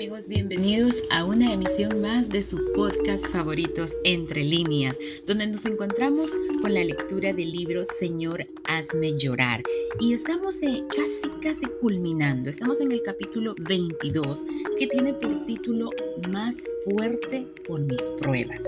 amigos, bienvenidos a una emisión más de su podcast favoritos Entre líneas, donde nos encontramos con la lectura del libro Señor, hazme llorar. Y estamos casi, casi culminando, estamos en el capítulo 22, que tiene por título Más fuerte por mis pruebas.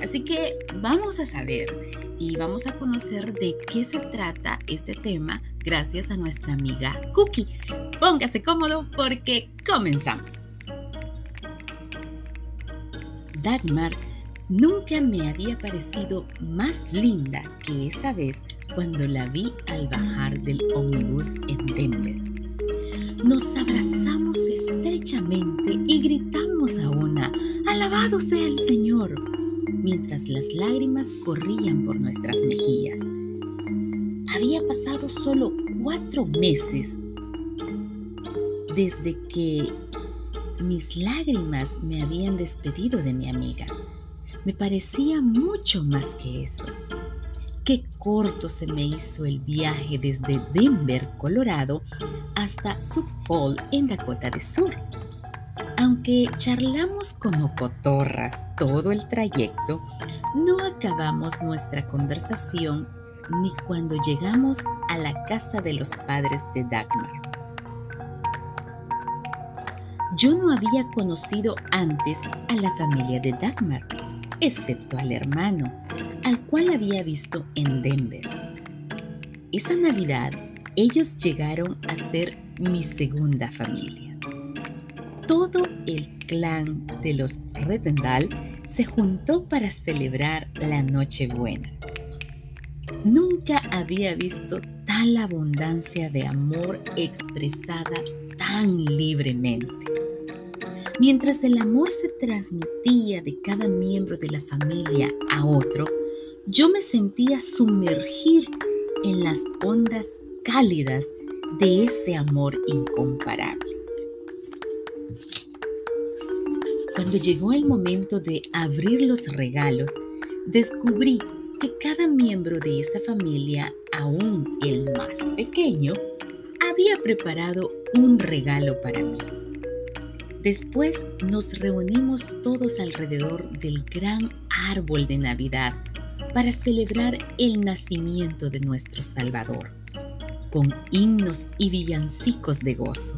Así que vamos a saber y vamos a conocer de qué se trata este tema gracias a nuestra amiga Cookie. Póngase cómodo porque comenzamos. Dagmar nunca me había parecido más linda que esa vez cuando la vi al bajar del ómnibus en Denver. Nos abrazamos estrechamente y gritamos a una, alabado sea el Señor, mientras las lágrimas corrían por nuestras mejillas. Había pasado solo cuatro meses desde que mis lágrimas me habían despedido de mi amiga. Me parecía mucho más que eso. Qué corto se me hizo el viaje desde Denver, Colorado, hasta Sioux Falls, en Dakota del Sur. Aunque charlamos como cotorras todo el trayecto, no acabamos nuestra conversación ni cuando llegamos a la casa de los padres de Dagmar. Yo no había conocido antes a la familia de Dagmar, excepto al hermano, al cual había visto en Denver. Esa Navidad ellos llegaron a ser mi segunda familia. Todo el clan de los Redendal se juntó para celebrar la Nochebuena. Nunca había visto tal abundancia de amor expresada tan libremente. Mientras el amor se transmitía de cada miembro de la familia a otro, yo me sentía sumergir en las ondas cálidas de ese amor incomparable. Cuando llegó el momento de abrir los regalos, descubrí que cada miembro de esa familia, aún el más pequeño, había preparado un regalo para mí. Después nos reunimos todos alrededor del gran árbol de Navidad para celebrar el nacimiento de nuestro Salvador, con himnos y villancicos de gozo.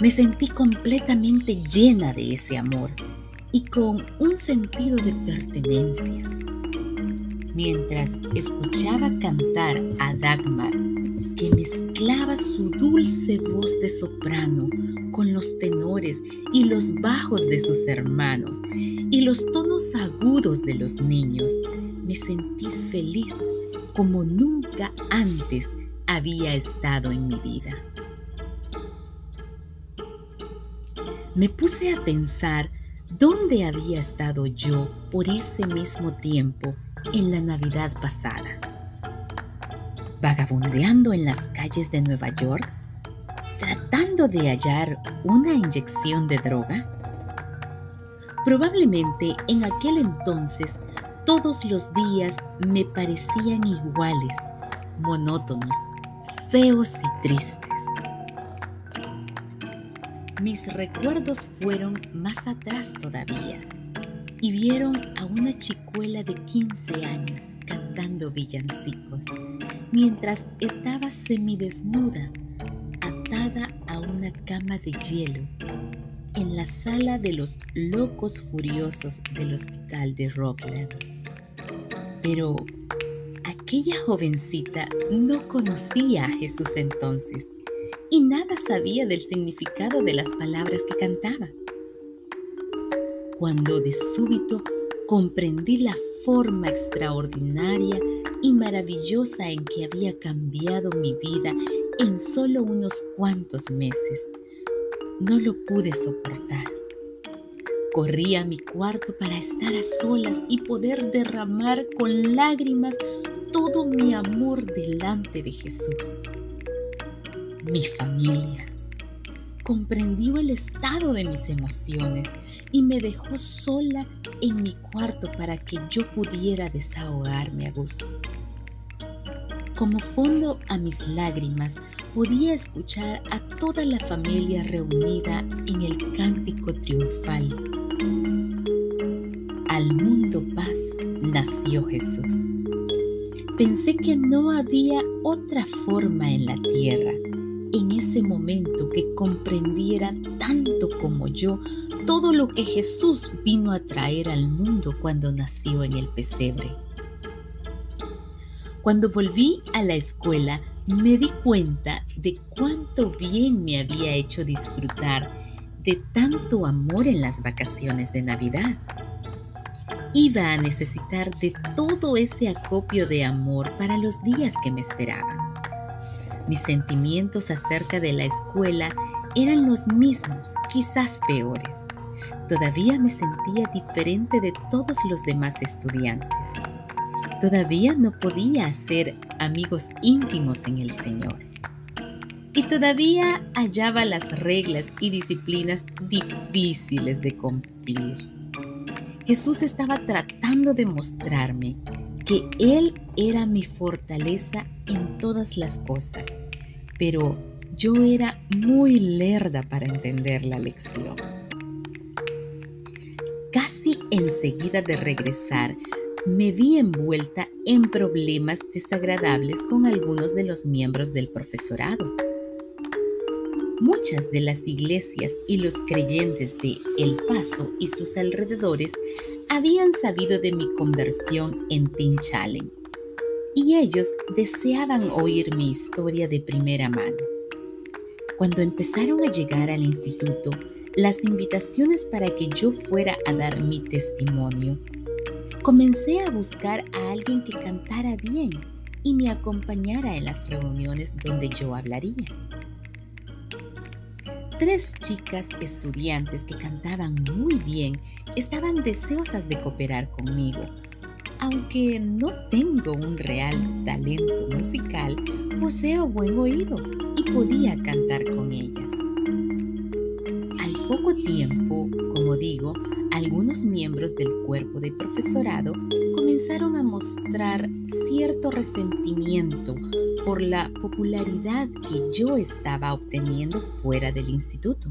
Me sentí completamente llena de ese amor y con un sentido de pertenencia. Mientras escuchaba cantar a Dagmar, que mezclaba su dulce voz de soprano con los tenores y los bajos de sus hermanos y los tonos agudos de los niños, me sentí feliz como nunca antes había estado en mi vida. Me puse a pensar dónde había estado yo por ese mismo tiempo en la Navidad pasada. Vagabundeando en las calles de Nueva York, tratando de hallar una inyección de droga? Probablemente en aquel entonces todos los días me parecían iguales, monótonos, feos y tristes. Mis recuerdos fueron más atrás todavía y vieron a una chicuela de 15 años cantando villancicos mientras estaba semidesnuda cama de hielo en la sala de los locos furiosos del hospital de Rockland. Pero aquella jovencita no conocía a Jesús entonces y nada sabía del significado de las palabras que cantaba. Cuando de súbito comprendí la forma extraordinaria y maravillosa en que había cambiado mi vida en solo unos cuantos meses. No lo pude soportar. Corrí a mi cuarto para estar a solas y poder derramar con lágrimas todo mi amor delante de Jesús. Mi familia comprendió el estado de mis emociones y me dejó sola en mi cuarto para que yo pudiera desahogarme a gusto. Como fondo a mis lágrimas, podía escuchar a toda la familia reunida en el cántico triunfal. Al mundo paz nació Jesús. Pensé que no había otra forma en la tierra en ese momento que comprendiera tanto como yo todo lo que Jesús vino a traer al mundo cuando nació en el pesebre. Cuando volví a la escuela, me di cuenta de cuánto bien me había hecho disfrutar de tanto amor en las vacaciones de Navidad. Iba a necesitar de todo ese acopio de amor para los días que me esperaban. Mis sentimientos acerca de la escuela eran los mismos, quizás peores. Todavía me sentía diferente de todos los demás estudiantes. Todavía no podía hacer amigos íntimos en el Señor. Y todavía hallaba las reglas y disciplinas difíciles de cumplir. Jesús estaba tratando de mostrarme que Él era mi fortaleza en todas las cosas, pero yo era muy lerda para entender la lección. Casi enseguida de regresar, me vi envuelta en problemas desagradables con algunos de los miembros del profesorado. Muchas de las iglesias y los creyentes de El Paso y sus alrededores habían sabido de mi conversión en Teen Challenge y ellos deseaban oír mi historia de primera mano. Cuando empezaron a llegar al instituto, las invitaciones para que yo fuera a dar mi testimonio Comencé a buscar a alguien que cantara bien y me acompañara en las reuniones donde yo hablaría. Tres chicas estudiantes que cantaban muy bien estaban deseosas de cooperar conmigo. Aunque no tengo un real talento musical, poseo buen oído y podía cantar con ellas. Al poco tiempo, como digo, algunos miembros del cuerpo de profesorado comenzaron a mostrar cierto resentimiento por la popularidad que yo estaba obteniendo fuera del instituto.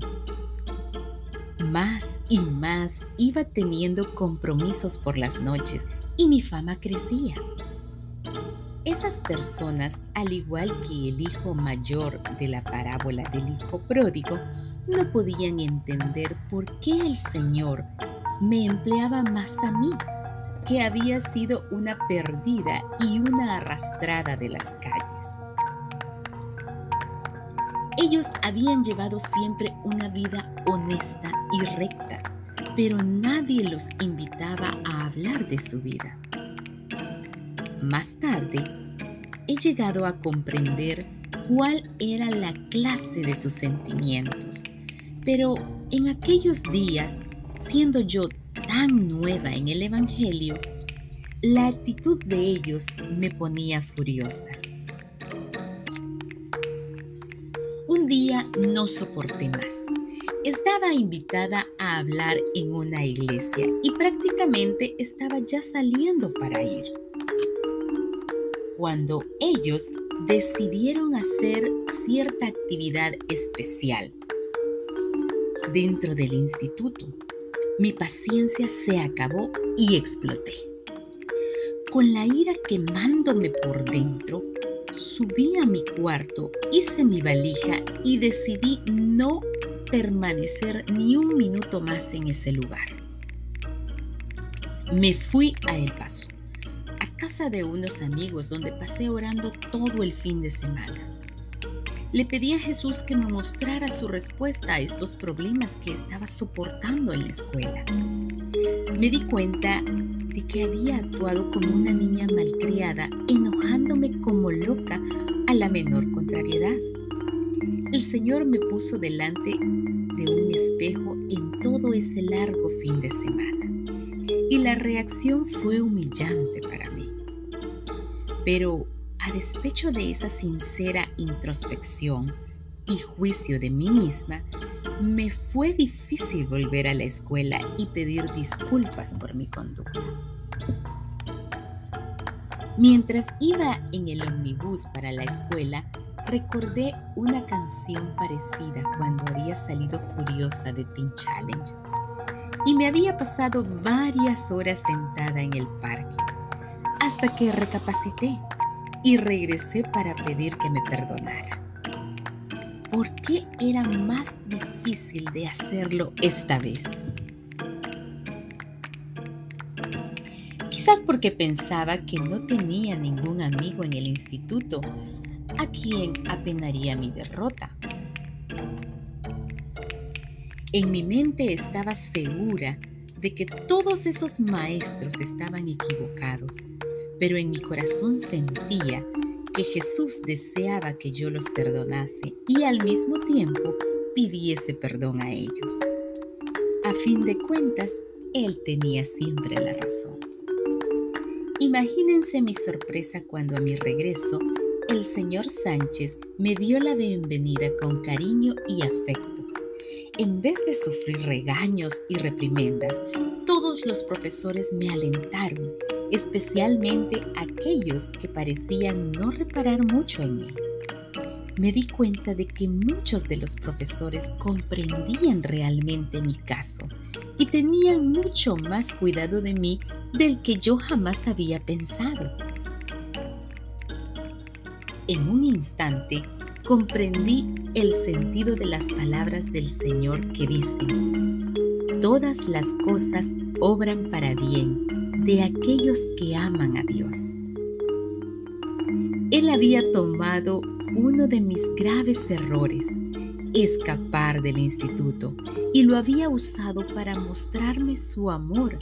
Más y más iba teniendo compromisos por las noches y mi fama crecía. Esas personas, al igual que el hijo mayor de la parábola del hijo pródigo, no podían entender por qué el Señor me empleaba más a mí, que había sido una perdida y una arrastrada de las calles. Ellos habían llevado siempre una vida honesta y recta, pero nadie los invitaba a hablar de su vida. Más tarde, he llegado a comprender cuál era la clase de sus sentimientos, pero en aquellos días Siendo yo tan nueva en el Evangelio, la actitud de ellos me ponía furiosa. Un día no soporté más. Estaba invitada a hablar en una iglesia y prácticamente estaba ya saliendo para ir. Cuando ellos decidieron hacer cierta actividad especial dentro del instituto, mi paciencia se acabó y exploté. Con la ira quemándome por dentro, subí a mi cuarto, hice mi valija y decidí no permanecer ni un minuto más en ese lugar. Me fui a El Paso, a casa de unos amigos donde pasé orando todo el fin de semana. Le pedí a Jesús que me mostrara su respuesta a estos problemas que estaba soportando en la escuela. Me di cuenta de que había actuado como una niña malcriada, enojándome como loca a la menor contrariedad. El Señor me puso delante de un espejo en todo ese largo fin de semana y la reacción fue humillante para mí. Pero a despecho de esa sincera introspección y juicio de mí misma, me fue difícil volver a la escuela y pedir disculpas por mi conducta. Mientras iba en el omnibus para la escuela, recordé una canción parecida cuando había salido furiosa de Teen Challenge y me había pasado varias horas sentada en el parque, hasta que recapacité y regresé para pedir que me perdonara. ¿Por qué era más difícil de hacerlo esta vez? Quizás porque pensaba que no tenía ningún amigo en el instituto a quien apenaría mi derrota. En mi mente estaba segura de que todos esos maestros estaban equivocados, pero en mi corazón sentía que Jesús deseaba que yo los perdonase y al mismo tiempo pidiese perdón a ellos. A fin de cuentas, Él tenía siempre la razón. Imagínense mi sorpresa cuando a mi regreso, el señor Sánchez me dio la bienvenida con cariño y afecto. En vez de sufrir regaños y reprimendas, todos los profesores me alentaron, especialmente aquellos que parecían no reparar mucho en mí. Me di cuenta de que muchos de los profesores comprendían realmente mi caso y tenían mucho más cuidado de mí del que yo jamás había pensado. En un instante comprendí el sentido de las palabras del Señor que dicen, todas las cosas obran para bien de aquellos que aman a Dios. Él había tomado uno de mis graves errores, escapar del instituto, y lo había usado para mostrarme su amor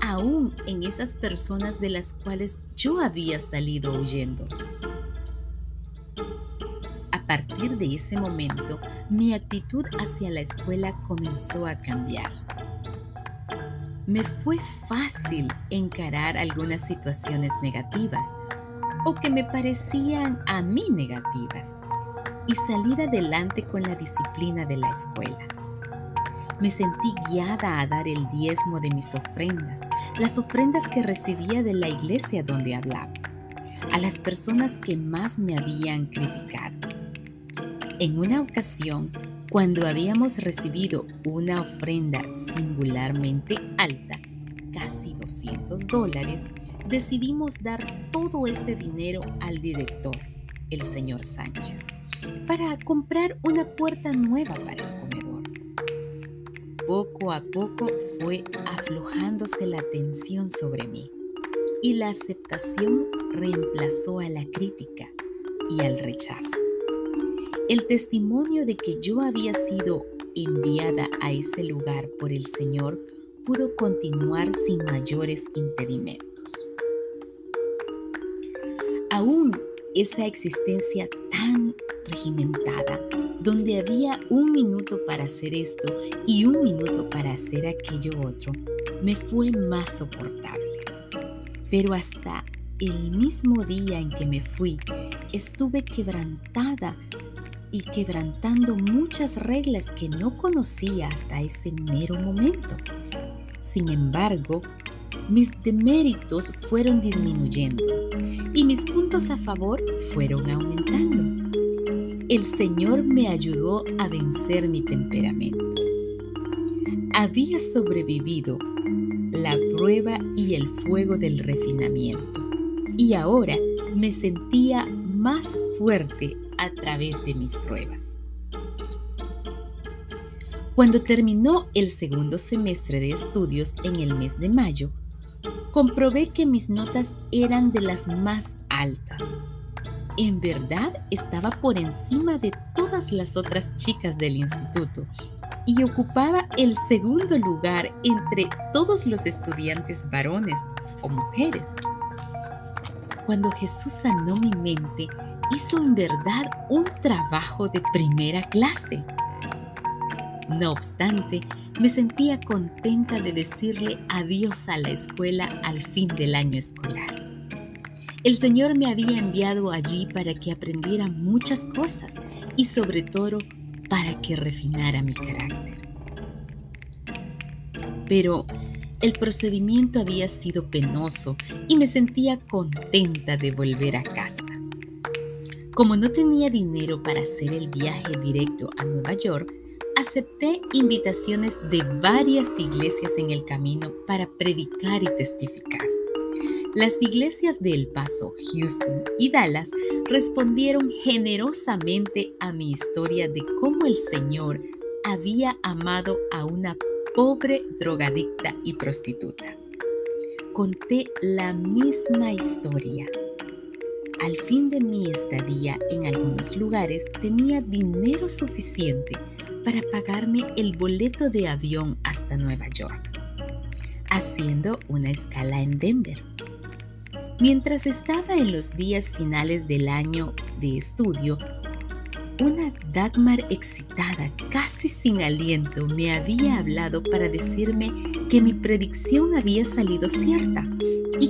aún en esas personas de las cuales yo había salido huyendo. A partir de ese momento, mi actitud hacia la escuela comenzó a cambiar. Me fue fácil encarar algunas situaciones negativas o que me parecían a mí negativas y salir adelante con la disciplina de la escuela. Me sentí guiada a dar el diezmo de mis ofrendas, las ofrendas que recibía de la iglesia donde hablaba, a las personas que más me habían criticado. En una ocasión, cuando habíamos recibido una ofrenda singularmente alta, casi 200 dólares, decidimos dar todo ese dinero al director, el señor Sánchez, para comprar una puerta nueva para el comedor poco a poco fue aflojándose la tensión sobre mí y la aceptación reemplazó a la crítica y al rechazo. El testimonio de que yo había sido enviada a ese lugar por el Señor pudo continuar sin mayores impedimentos. Aún esa existencia tan regimentada donde había un minuto para hacer esto y un minuto para hacer aquello otro, me fue más soportable. Pero hasta el mismo día en que me fui, estuve quebrantada y quebrantando muchas reglas que no conocía hasta ese mero momento. Sin embargo, mis deméritos fueron disminuyendo y mis puntos a favor fueron aumentando el Señor me ayudó a vencer mi temperamento. Había sobrevivido la prueba y el fuego del refinamiento y ahora me sentía más fuerte a través de mis pruebas. Cuando terminó el segundo semestre de estudios en el mes de mayo, comprobé que mis notas eran de las más altas en verdad estaba por encima de todas las otras chicas del instituto y ocupaba el segundo lugar entre todos los estudiantes varones o mujeres. Cuando Jesús sanó mi mente, hizo en verdad un trabajo de primera clase. No obstante, me sentía contenta de decirle adiós a la escuela al fin del año escolar. El Señor me había enviado allí para que aprendiera muchas cosas y sobre todo para que refinara mi carácter. Pero El procedimiento había sido penoso y me sentía contenta de volver a casa. Como no tenía dinero para hacer el viaje directo a Nueva York, acepté invitaciones de varias iglesias en el camino para predicar y testificar. Las iglesias de El Paso, Houston y Dallas respondieron generosamente a mi historia de cómo el Señor había amado a una pobre drogadicta y prostituta. Conté la misma historia. Al fin de mi estadía en algunos lugares tenía dinero suficiente para pagarme el boleto de avión hasta Nueva York, haciendo una escala en Denver. Mientras estaba en los días finales del año de estudio, una Dagmar excitada, casi sin aliento, me había hablado para decirme que mi predicción había salido cierta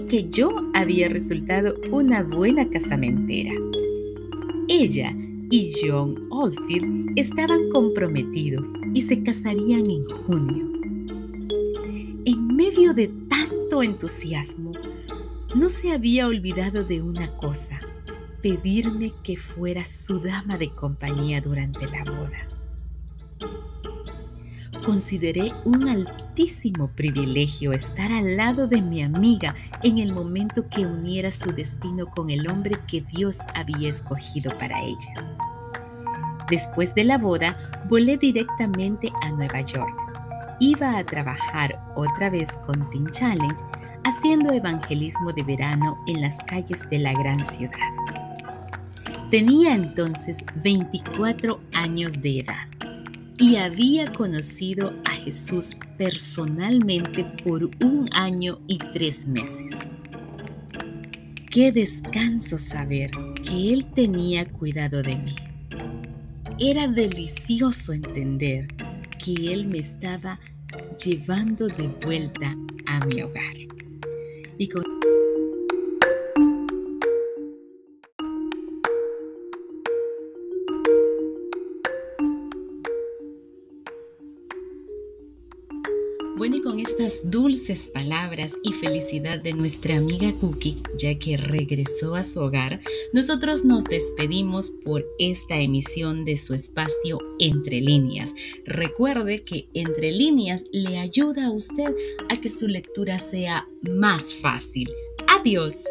que yo había resultado una buena casamentera. Ella y John Oldfield estaban comprometidos y se casarían en junio. En medio de tanto entusiasmo, no se había olvidado de una cosa, pedirme que fuera su dama de compañía durante la boda. Consideré un altísimo privilegio estar al lado de mi amiga en el momento que uniera su destino con el hombre que Dios había escogido para ella. Después de la boda, volé directamente a Nueva York. Iba a trabajar otra vez con Teen Challenge, haciendo evangelismo de verano en las calles de la gran ciudad. Tenía entonces 24 años de edad y había conocido a Jesús personalmente por un año y tres meses. Qué descanso saber que Él tenía cuidado de mí. Era delicioso entender que Él me estaba llevando de vuelta a mi hogar. Y con Bueno, y con estas dulces palabras y felicidad de nuestra amiga Cookie, ya que regresó a su hogar, nosotros nos despedimos por esta emisión de su espacio Entre líneas. Recuerde que Entre líneas le ayuda a usted a que su lectura sea más fácil. Adiós.